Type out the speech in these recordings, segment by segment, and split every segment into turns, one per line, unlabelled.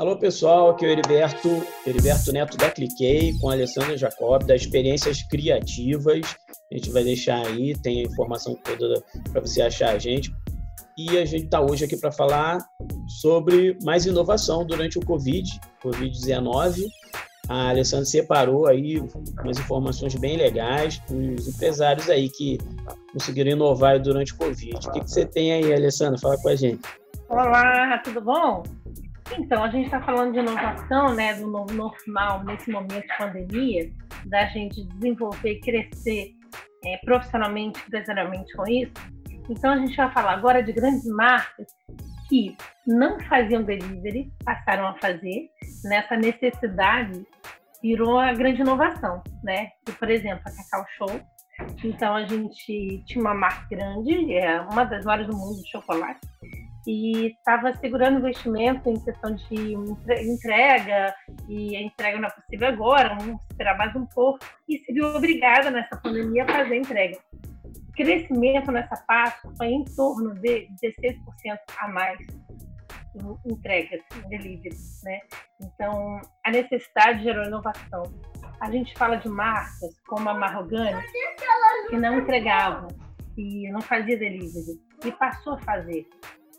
Alô, pessoal, aqui é o Heriberto, Heriberto Neto da Cliquei, com a Alessandra Jacob, das Experiências Criativas. A gente vai deixar aí, tem a informação toda para você achar a gente. E a gente está hoje aqui para falar sobre mais inovação durante o Covid, Covid-19. A Alessandra separou aí umas informações bem legais para os empresários aí que conseguiram inovar durante o Covid. O que, que você tem aí, Alessandra? Fala com a gente.
Olá, tudo bom? Então, a gente está falando de inovação, né, do novo normal nesse momento de pandemia, da gente desenvolver crescer é, profissionalmente, empresarialmente com isso. Então, a gente vai falar agora de grandes marcas que não faziam delivery, passaram a fazer, nessa necessidade virou a grande inovação, né? Por exemplo, a Cacau Show. Então, a gente tinha uma marca grande, é uma das maiores do mundo de chocolate, e estava segurando investimento em questão de entrega, e a entrega não é possível agora, vamos esperar mais um pouco, e se viu obrigada nessa pandemia a fazer a entrega. O crescimento nessa parte foi em torno de 16% a mais entregas, delivery, né? Então, a necessidade gerou inovação. A gente fala de marcas como a Marrogani, que não entregava e não fazia delivery, e passou a fazer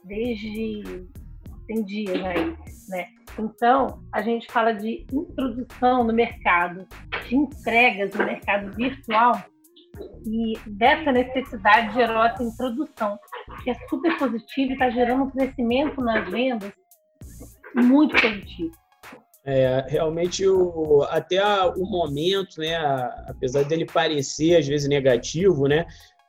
desde tem dias aí, né? Então, a gente fala de introdução no mercado, de entregas no mercado virtual, e dessa necessidade gerou essa introdução, que é super positiva e está gerando um crescimento nas vendas muito positivo.
É, realmente, o, até a, o momento, né, a, apesar dele parecer às vezes negativo, né,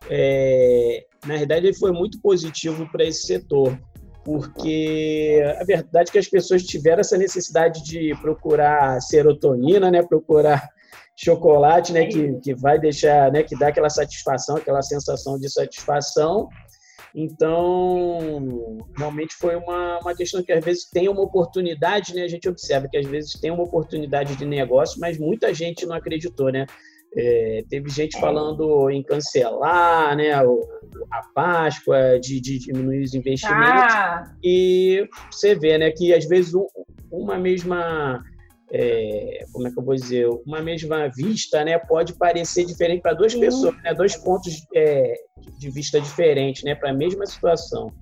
é, na verdade, ele foi muito positivo para esse setor, porque a verdade é que as pessoas tiveram essa necessidade de procurar serotonina, né, procurar chocolate, né, que, que vai deixar, né, que dá aquela satisfação, aquela sensação de satisfação. Então, realmente foi uma, uma questão que às vezes tem uma oportunidade, né? A gente observa que às vezes tem uma oportunidade de negócio, mas muita gente não acreditou, né? É, teve gente falando em cancelar né, a Páscoa, de, de diminuir os investimentos. Ah. E você vê né, que, às vezes, uma mesma. É, como é que eu vou dizer? Uma mesma vista né, pode parecer diferente para duas Sim. pessoas, né, dois pontos é, de vista diferentes né, para a mesma situação.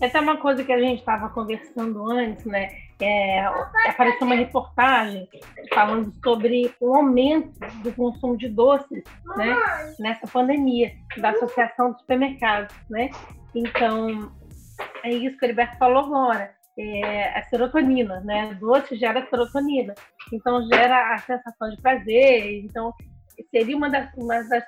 Essa é uma coisa que a gente estava conversando antes, né? É, apareceu uma reportagem falando sobre o aumento do consumo de doces, né? Nessa pandemia da Associação dos Supermercados, né? Então é isso que o Heriberto falou agora. É a serotonina, né? Doce gera serotonina, então gera a sensação de prazer. Então seria uma das, uma das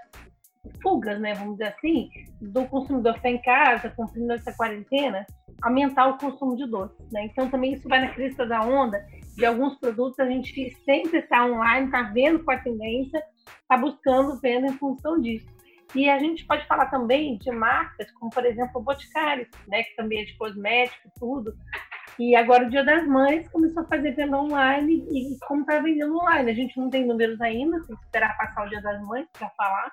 fugas, né, vamos dizer assim, do consumidor estar em casa, cumprindo essa quarentena, aumentar o consumo de doces. Né? Então, também isso vai na crista da onda de alguns produtos, a gente sempre está online, está vendo com a tendência, está buscando venda em função disso. E a gente pode falar também de marcas, como, por exemplo, o Boticário, né, que também é de cosmético, tudo. E agora, o Dia das Mães, começou a fazer venda online e como está vendendo online. A gente não tem números ainda, tem que esperar passar o Dia das Mães para falar,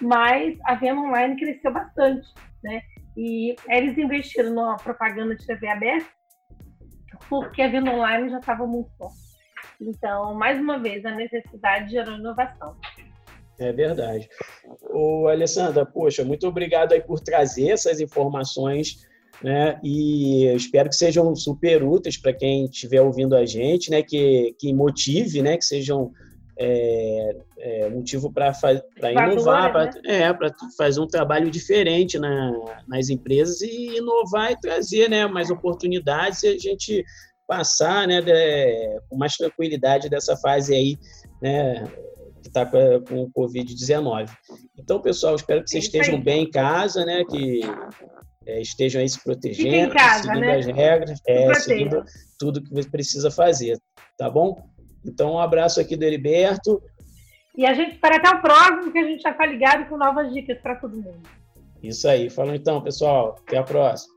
mas a venda online cresceu bastante, né? E eles investiram na propaganda de TV aberta porque a venda online já estava muito forte. Então, mais uma vez, a necessidade gerou inovação.
É verdade. Ô, Alessandra, poxa, muito obrigado aí por trazer essas informações, né? E espero que sejam super úteis para quem estiver ouvindo a gente, né? Que, que motive, né? Que sejam é, é, motivo para inovar, para né? é, fazer um trabalho diferente na, nas empresas e inovar e trazer né, mais oportunidades e a gente passar né, de, com mais tranquilidade dessa fase aí né, que está com, o Covid-19. Então, pessoal, espero que vocês estejam bem em casa, né, que é, estejam aí se protegendo, casa, seguindo né? as regras, é, seguindo tudo que precisa fazer, tá bom? Então, um abraço aqui do Heriberto.
E a gente espera até o próximo, que a gente já está ligado com novas dicas para todo mundo.
Isso aí. Falou então, pessoal. Até a próxima.